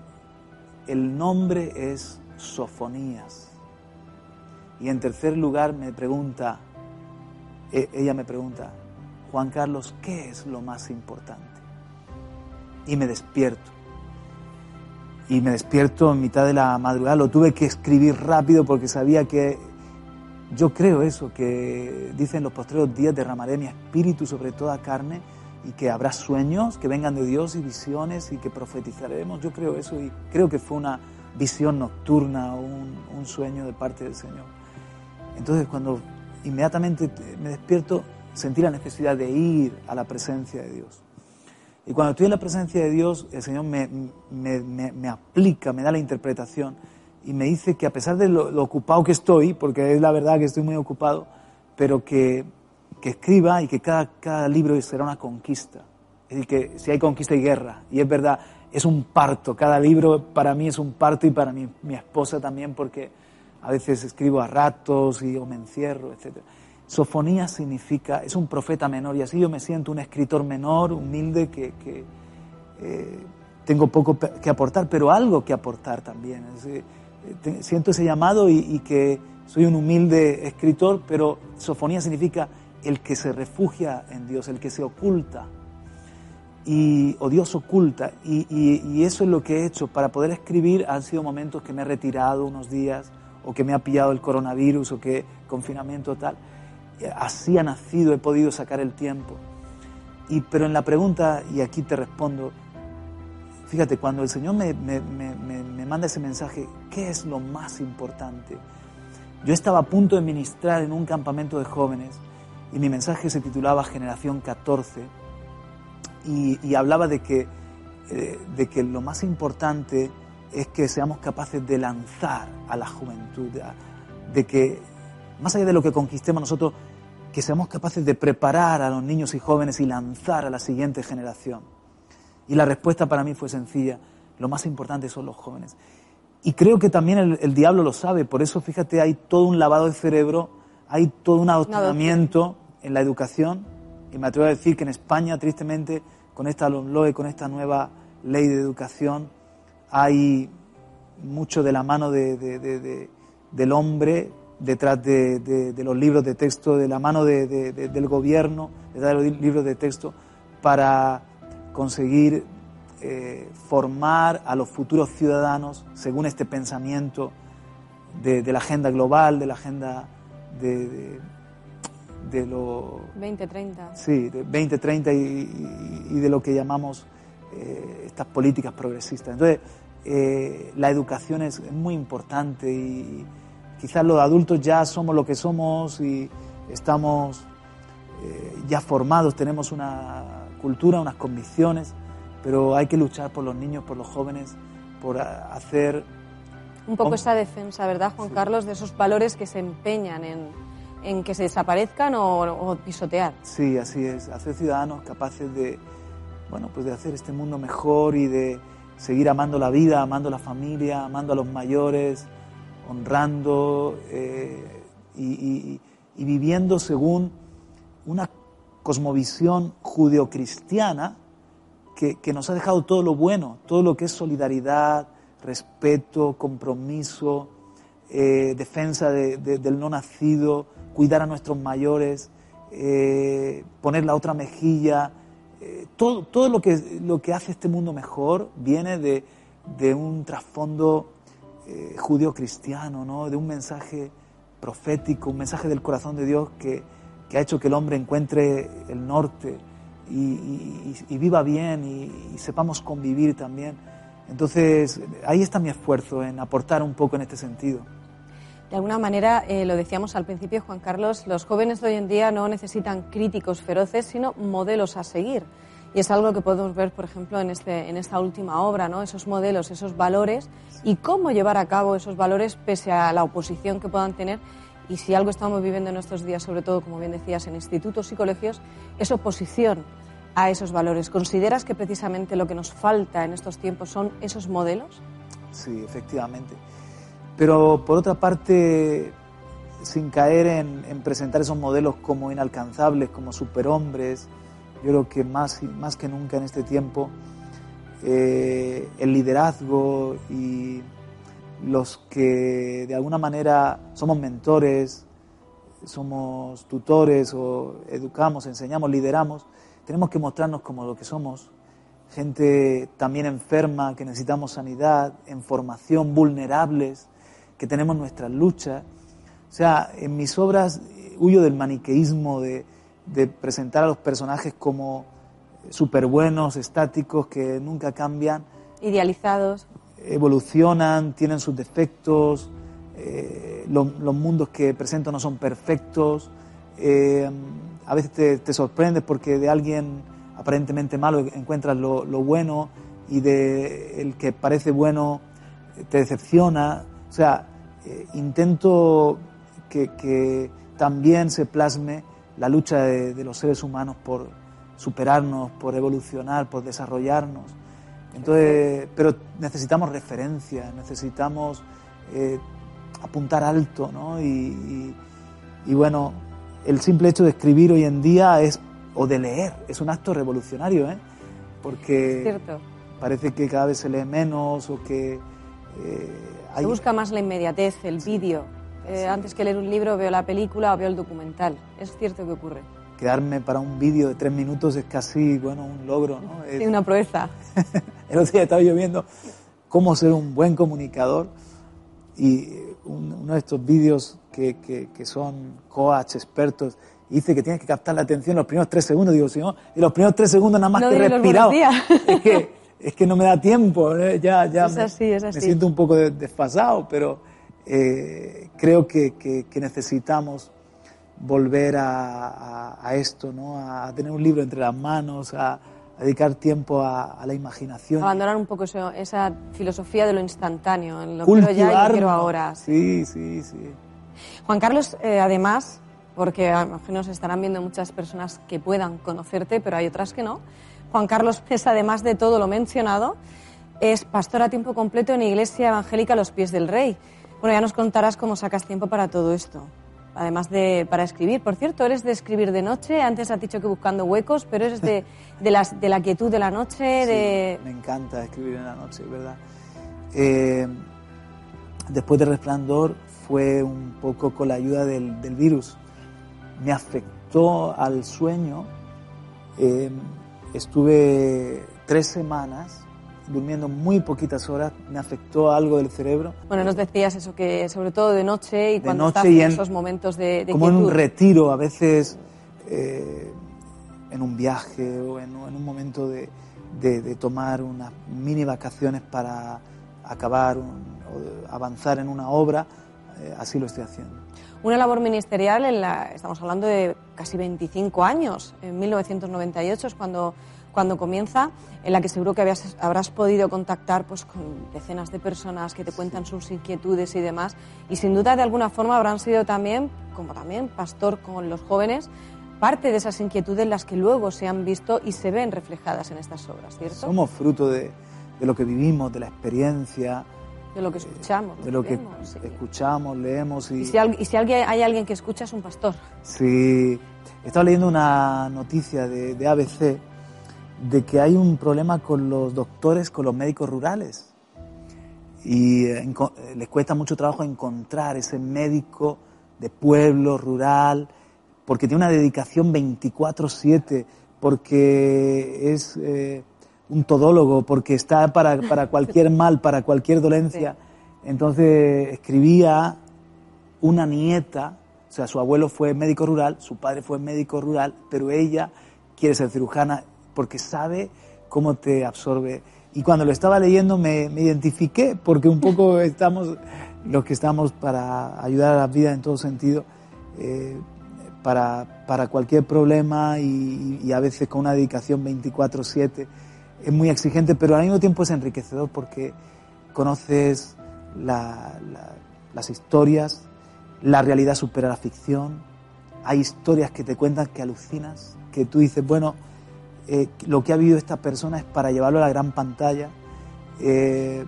el nombre es Sofonías. Y en tercer lugar me pregunta, e, ella me pregunta, Juan Carlos, ¿qué es lo más importante? Y me despierto. Y me despierto en mitad de la madrugada. Lo tuve que escribir rápido porque sabía que yo creo eso, que dicen los postreros días derramaré mi espíritu sobre toda carne y que habrá sueños que vengan de Dios y visiones y que profetizaremos. Yo creo eso y creo que fue una visión nocturna, un, un sueño de parte del Señor. Entonces cuando inmediatamente me despierto, sentí la necesidad de ir a la presencia de Dios. Y cuando estoy en la presencia de Dios, el Señor me, me, me, me aplica, me da la interpretación y me dice que a pesar de lo, lo, ocupado que estoy, porque es la verdad que estoy muy ocupado, pero que, que escriba y que cada, cada libro será una conquista. Es decir, que si hay conquista y guerra, y es verdad, es un parto, cada libro para mí es un parto y para mi, mi esposa también, porque a veces escribo a ratos y o me encierro, etc. Sofonía significa, es un profeta menor, y así yo me siento un escritor menor, humilde, que, que eh, tengo poco que aportar, pero algo que aportar también. Es decir, siento ese llamado y, que soy un humilde escritor, pero sofonía significa el que se refugia en Dios, el que se oculta. Y, o Dios oculta. Y, y, y, eso es lo que he hecho. Para poder escribir han sido momentos que me he retirado unos días, o que me ha pillado el coronavirus, o que confinamiento tal. Así ha nacido, he podido sacar el tiempo. Y, pero en la pregunta, y aquí te respondo, Fíjate, cuando el Señor me, me, me, me, manda ese mensaje, ¿qué es lo más importante? Yo estaba a punto de ministrar en un campamento de jóvenes y mi mensaje se titulaba Generación 14 y, y hablaba de que, eh, de que lo más importante es que seamos capaces de lanzar a la juventud, de que más allá de lo que conquistemos nosotros, que seamos capaces de preparar a los niños y jóvenes y lanzar a la siguiente generación. Y la respuesta para mí fue sencilla, lo más importante son los jóvenes. Y creo que también el, el diablo lo sabe, por eso fíjate, hay todo un lavado de cerebro, hay todo un adoctrinamiento en la educación, y me atrevo a decir que en España, tristemente, con esta LOMLOE, con esta nueva ley de educación, hay mucho de la mano de, de, de, del hombre detrás de, los libros de texto, de la mano del gobierno, detrás de los libros de texto, para conseguir eh, formar a los futuros ciudadanos según este pensamiento de, la agenda global, de la agenda de, de, lo... 2030. Sí, de 2030 y, y, de lo que llamamos eh, estas políticas progresistas. Entonces, eh, la educación es muy importante y quizás los adultos ya somos lo que somos y estamos ya formados, tenemos una cultura, unas convicciones, pero hay que luchar por los niños, por los jóvenes, por hacer... Un poco esa defensa, ¿verdad, Juan Carlos, de esos valores que se empeñan en, que se desaparezcan o, pisotear? Sí, así es, hacer ciudadanos capaces de, bueno, pues de hacer este mundo mejor y de seguir amando la vida, amando la familia, amando a los mayores, honrando eh, y, y viviendo según una cosmovisión judeocristiana que, nos ha dejado todo lo bueno, todo lo que es solidaridad, respeto, compromiso, eh, defensa del no nacido, cuidar a nuestros mayores, eh, poner la otra mejilla. Eh, todo todo lo, que, lo que hace este mundo mejor viene de, un trasfondo judío cristiano, ¿no? de un mensaje profético, un mensaje del corazón de Dios que, que ha hecho que el hombre encuentre el norte, y, viva bien y, sepamos convivir también. Entonces, ahí está mi esfuerzo en aportar un poco en este sentido. De alguna manera, eh, lo decíamos al principio, Juan Carlos, los jóvenes de hoy en día no necesitan críticos feroces, sino modelos a seguir. Y es algo que podemos ver, por ejemplo, en, este, en esta última obra, ¿no? esos modelos, esos valores y cómo llevar a cabo esos valores pese a la oposición que puedan tener y si algo estamos viviendo en estos días, sobre todo, como bien decías, en institutos y colegios, es oposición a esos valores. ¿Consideras que precisamente lo que nos falta en estos tiempos son esos modelos? Sí, efectivamente. Pero por otra parte, sin caer en, presentar esos modelos como inalcanzables, como superhombres, yo creo que más, más que nunca en este tiempo, eh, el liderazgo y los que de alguna manera somos mentores, somos tutores o educamos, enseñamos, lideramos, tenemos que mostrarnos como lo que somos, gente también enferma, que necesitamos sanidad, en formación, vulnerables, que tenemos nuestras luchas. O sea, en mis obras huyo del maniqueísmo de, de presentar a los personajes como súper buenos, estáticos, que nunca cambian. Idealizados evolucionan, tienen sus defectos, eh, los mundos que presento no son perfectos, eh, a veces te, sorprendes porque de alguien aparentemente malo encuentras lo, bueno y de el que parece bueno te decepciona. O sea, eh, intento que, también se plasme la lucha de los seres humanos por superarnos, por evolucionar, por desarrollarnos. Entonces, pero necesitamos referencia, necesitamos eh, apuntar alto, ¿no? Y, bueno, el simple hecho de escribir hoy en día es, o de leer, es un acto revolucionario, ¿eh? Porque parece que cada vez se lee menos o que... Eh, se busca más la inmediatez, el vídeo. Eh, antes que leer un libro veo la película o veo el documental. Es cierto que ocurre quedarme para un vídeo de tres minutos es casi, bueno, un logro, ¿no? Es una proeza. El otro día estaba yo viendo cómo ser un buen comunicador y uno de estos vídeos que, que, son coach, expertos, dice que tienes que captar la atención los primeros tres segundos. Digo, si no, y los primeros tres segundos nada más que he respirado. Es que, es que no me da tiempo, ¿eh? ya, ya es así, es así. me, siento un poco desfasado, pero eh, creo que, que necesitamos volver a, a, esto, ¿no? a tener un libro entre las manos, a, dedicar tiempo a, la imaginación. Abandonar un poco eso, esa filosofía de lo instantáneo, lo quiero ya y lo quiero ahora. Sí, sí, sí. Juan Carlos, eh, además, porque a lo nos estarán viendo muchas personas que puedan conocerte, pero hay otras que no. Juan Carlos Pesa, además de todo lo mencionado, es pastor a tiempo completo en Iglesia Evangélica a los Pies del Rey. Bueno, ya nos contarás cómo sacas tiempo para todo esto además de para escribir. Por cierto, eres de escribir de noche, antes has dicho que buscando huecos, pero eres de, de, las, de la quietud de la noche. de... Me encanta escribir en la noche, ¿verdad? Eh, después de Resplandor fue un poco con la ayuda del, del virus. Me afectó al sueño. Eh, estuve tres semanas durmiendo muy poquitas horas, me afectó algo del cerebro. Bueno, nos decías eso, que sobre todo de noche y cuando estás en, esos momentos de, de Como en un retiro, a veces eh, en un viaje o en, un momento de, de, tomar unas mini vacaciones para acabar o avanzar en una obra, eh, así lo estoy haciendo. Una labor ministerial en la, estamos hablando de casi 25 años, en 1998 es cuando cuando comienza, en la que seguro que habrás podido contactar pues, con decenas de personas que te cuentan sus inquietudes y demás. Y sin duda, de alguna forma, habrán sido también, como también pastor con los jóvenes, parte de esas inquietudes las que luego se han visto y se ven reflejadas en estas obras, ¿cierto? Somos fruto de, de lo que vivimos, de la experiencia. De lo que escuchamos. De lo que escuchamos, leemos. Y... ¿Y si, y si alguien, hay alguien que escucha es un pastor. Sí. Estaba leyendo una noticia de, de ABC de que hay un problema con los doctores, con los médicos rurales. Y eh, eh, les cuesta mucho trabajo encontrar ese médico de pueblo, rural, porque tiene una dedicación 24/7, porque es eh, un todólogo, porque está para, para, cualquier mal, para cualquier dolencia. Entonces escribía una nieta, o sea, su abuelo fue médico rural, su padre fue médico rural, pero ella quiere ser cirujana porque sabe cómo te absorbe. Y cuando lo estaba leyendo me, identifiqué, porque un poco estamos los que estamos para ayudar a la vida en todo sentido, eh, para, para, cualquier problema y, a veces con una dedicación 24/7. Es muy exigente, pero al mismo tiempo es enriquecedor porque conoces las historias, la realidad supera la ficción, hay historias que te cuentan que alucinas, que tú dices, bueno, eh, lo que ha vivido esta persona es para llevarlo a la gran pantalla. Eh,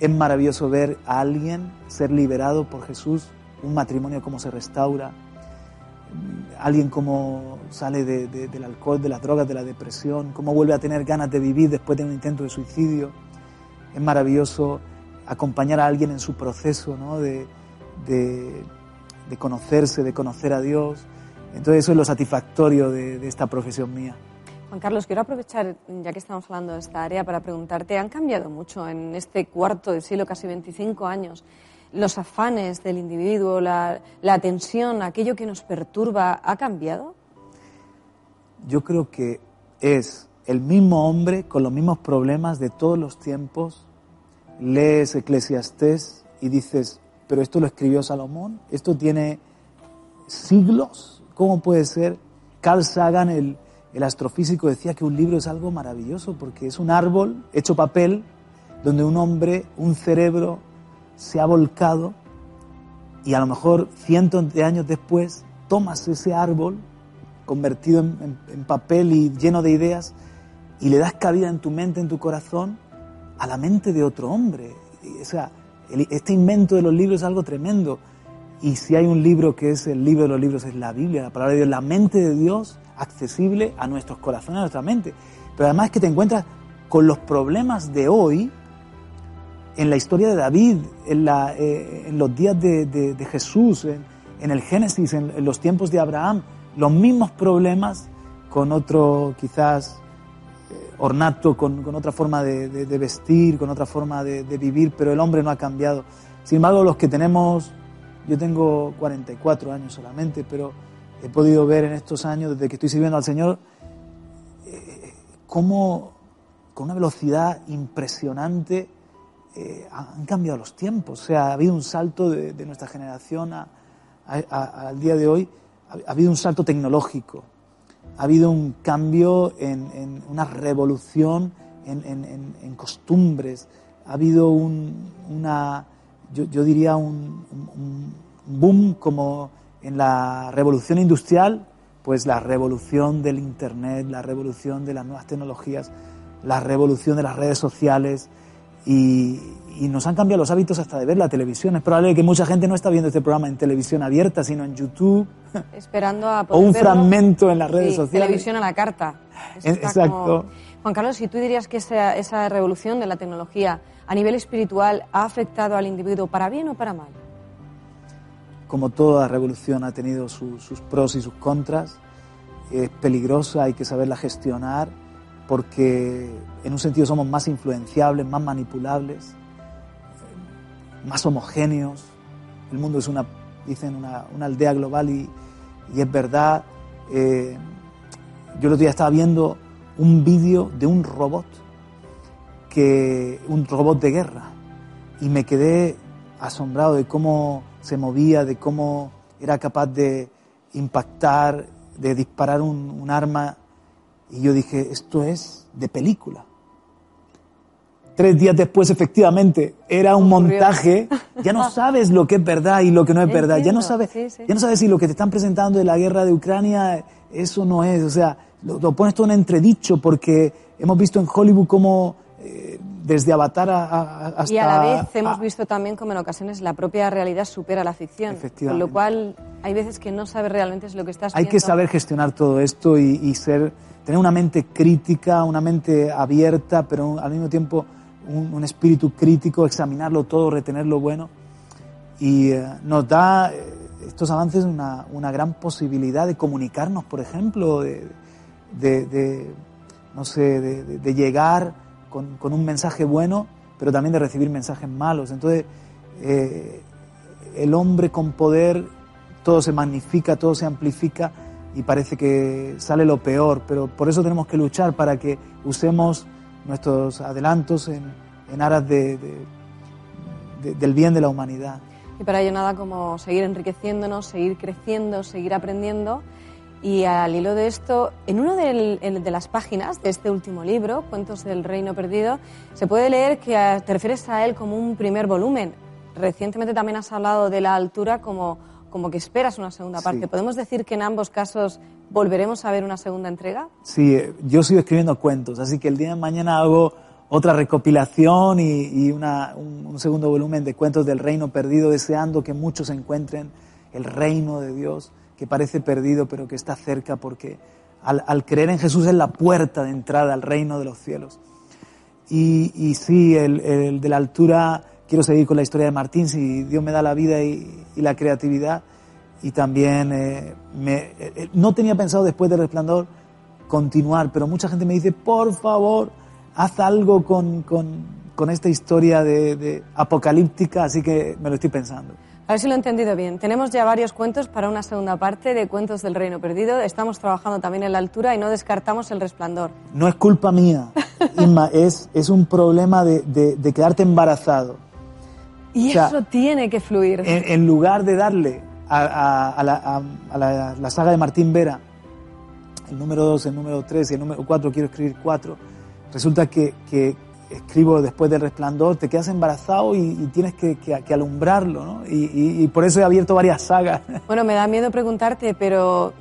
es maravilloso ver a alguien ser liberado por Jesús, un matrimonio como se restaura, alguien como sale del alcohol, de las drogas, de la depresión, cómo vuelve a tener ganas de vivir después de un intento de suicidio. Es maravilloso acompañar a alguien en su proceso de, de, conocerse, de conocer a Dios. Entonces eso es lo satisfactorio de esta profesión mía. Juan Carlos, quiero aprovechar, ya que estamos hablando de esta área, para preguntarte, ¿han cambiado mucho en este cuarto de siglo, casi 25 años, los afanes del individuo, la, tensión, aquello que nos perturba, ha cambiado? Yo creo que es el mismo hombre con los mismos problemas de todos los tiempos. Lees Eclesiastés y dices, pero esto lo escribió Salomón, esto tiene siglos, ¿cómo puede ser? Carl el, el astrofísico decía que un libro es algo maravilloso porque es un árbol hecho papel donde un hombre, un cerebro, se ha volcado y a lo mejor cientos de años después tomas ese árbol convertido en, papel y lleno de ideas y le das cabida en tu mente, en tu corazón, a la mente de otro hombre. O sea, este invento de los libros es algo tremendo. Y si hay un libro que es el libro de los libros, es la Biblia, la palabra de Dios, la mente de Dios accesible a nuestros corazones, a nuestra mente. Pero además que te encuentras con los problemas de hoy, en la historia de David, en, la, eh, en los días de, Jesús, en, el Génesis, en, los tiempos de Abraham, los mismos problemas con otro quizás eh, ornato, con, con, otra forma de, de, vestir, con otra forma de, vivir, pero el hombre no ha cambiado. Sin embargo, los que tenemos, yo tengo 44 años solamente, pero he podido ver en estos años, desde que estoy sirviendo al Señor, eh, cómo con una velocidad impresionante eh, han cambiado los tiempos. O sea, ha habido un salto de, nuestra generación al día de hoy, ha, habido un salto tecnológico, ha habido un cambio en, una revolución en, costumbres, ha habido un, una, yo, diría, un boom como en la revolución industrial, pues la revolución del Internet, la revolución de las nuevas tecnologías, la revolución de las redes sociales y, nos han cambiado los hábitos hasta de ver la televisión. Es probable que mucha gente no está viendo este programa en televisión abierta, sino en YouTube. Esperando a O un fragmento en las redes sociales. Televisión a la carta. Exacto. Juan Carlos, si tú dirías que esa, esa revolución de la tecnología a nivel espiritual ha afectado al individuo para bien o para mal? Como toda revolución ha tenido sus pros y sus contras, es peligrosa, hay que saberla gestionar porque en un sentido somos más influenciables, más manipulables, más homogéneos. El mundo es una, dicen, una, aldea global y, es verdad. Eh, yo el otro día estaba viendo un vídeo de un robot, que, un robot de guerra, y me quedé asombrado de cómo se movía, de cómo era capaz de impactar, de disparar un, arma. Y yo dije, esto es de película. Tres días después, efectivamente, era un montaje. Ya no sabes lo que es verdad y lo que no es verdad. Ya no sabes, ya no sabes si lo que te están presentando de la guerra de Ucrania, eso no es. O sea, lo, lo pones todo en entredicho porque hemos visto en Hollywood cómo eh, desde Avatar a, hasta... Y a la vez hemos visto también como en ocasiones la propia realidad supera la ficción. Con lo cual hay veces que no sabes realmente es lo que estás Hay que saber gestionar todo esto y, ser, tener una mente crítica, una mente abierta, pero al mismo tiempo un, espíritu crítico, examinarlo todo, retener lo bueno. Y eh, nos da eh, estos avances una, una, gran posibilidad de comunicarnos, por ejemplo, de, de, no sé, de llegar con, un mensaje bueno, pero también de recibir mensajes malos. Entonces, eh, el hombre con poder, todo se magnifica, todo se amplifica y parece que sale lo peor, pero por eso tenemos que luchar para que usemos nuestros adelantos en, aras de, del bien de la humanidad. Y para ello nada como seguir enriqueciéndonos, seguir creciendo, seguir aprendiendo y al hilo de esto, en una de las páginas de este último libro, Cuentos del Reino Perdido, se puede leer que te refieres a él como un primer volumen. Recientemente también has hablado de la altura como, como que esperas una segunda parte. ¿Podemos decir que en ambos casos volveremos a ver una segunda entrega? Sí, eh, yo sigo escribiendo cuentos, así que el día de mañana hago otra recopilación y, un segundo volumen de Cuentos del Reino Perdido, deseando que muchos encuentren el reino de Dios que parece perdido, pero que está cerca porque al, creer en Jesús es la puerta de entrada al reino de los cielos. Y, y sí, el, de la altura, quiero seguir con la historia de Martín, si Dios me da la vida y, la creatividad. Y también eh, me, eh, no tenía pensado después del resplandor continuar, pero mucha gente me dice, por favor, haz algo con, con, esta historia de apocalíptica, así que me lo estoy pensando. A ver si lo he entendido bien. Tenemos ya varios cuentos para una segunda parte de Cuentos del Reino Perdido. Estamos trabajando también en la altura y no descartamos el resplandor. No es culpa mía, Inma, es, es un problema de, de, quedarte embarazado. Y eso tiene que fluir. En, lugar de darle a, a, la, a la, saga de Martín Vera el número 2, el número 3 y el número 4, quiero escribir 4, resulta que, que, escribo después del resplandor, te quedas embarazado y, tienes que, alumbrarlo, ¿no? Y, por eso he abierto varias sagas. Bueno, me da miedo preguntarte, pero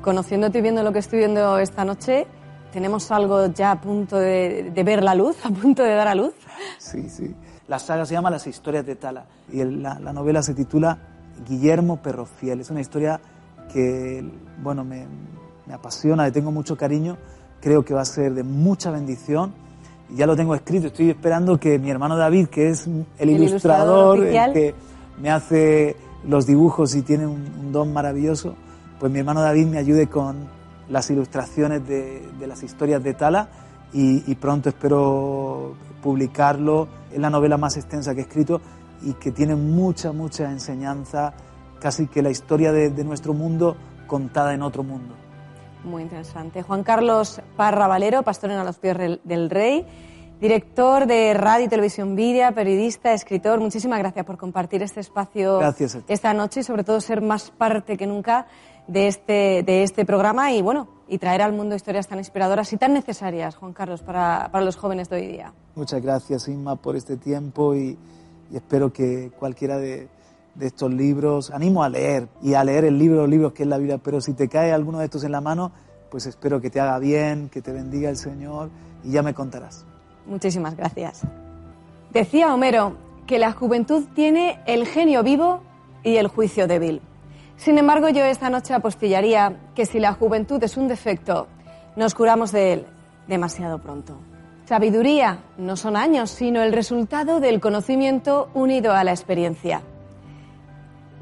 conociéndote y viendo lo que estoy viendo esta noche, ¿tenemos algo ya a punto de, ver la luz, a punto de dar a luz? Sí, sí. La saga se llama Las historias de Tala y la, novela se titula Guillermo Perrofiel. Es una historia que, bueno, me, me apasiona, le tengo mucho cariño, creo que va a ser de mucha bendición ya lo tengo escrito. Estoy esperando que mi hermano David, que es el, ilustrador, que me hace los dibujos y tiene un, don maravilloso, pues mi hermano David me ayude con las ilustraciones de, las historias de Tala y, pronto espero publicarlo. Es la novela más extensa que he escrito y que tiene mucha, mucha enseñanza, casi que la historia de, nuestro mundo contada en otro mundo. Muy interesante. Juan Carlos Parra Valero, pastor en a los pies del rey, director de Radio y Televisión Vidia, periodista, escritor. Muchísimas gracias por compartir este espacio esta noche y sobre todo ser más parte que nunca de este, de este programa y bueno, y traer al mundo historias tan inspiradoras y tan necesarias, Juan Carlos, para, para los jóvenes de hoy día. Muchas gracias, Inma, por este tiempo y, y espero que cualquiera de, de estos libros. Animo a leer y a leer el libro de los libros que es la Biblia, pero si te cae alguno de estos en la mano, pues espero que te haga bien, que te bendiga el Señor y ya me contarás. Muchísimas gracias. Decía Homero que la juventud tiene el genio vivo y el juicio débil. Sin embargo, yo esta noche apostillaría que si la juventud es un defecto, nos curamos de él demasiado pronto. Sabiduría no son años, sino el resultado del conocimiento unido a la experiencia.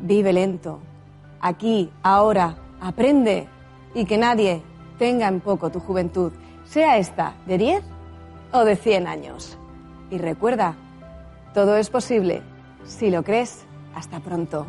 Vive lento, aquí, ahora, aprende y que nadie tenga en poco tu juventud, sea esta de 10 o de 100 años. Y recuerda, todo es posible si lo crees. Hasta pronto.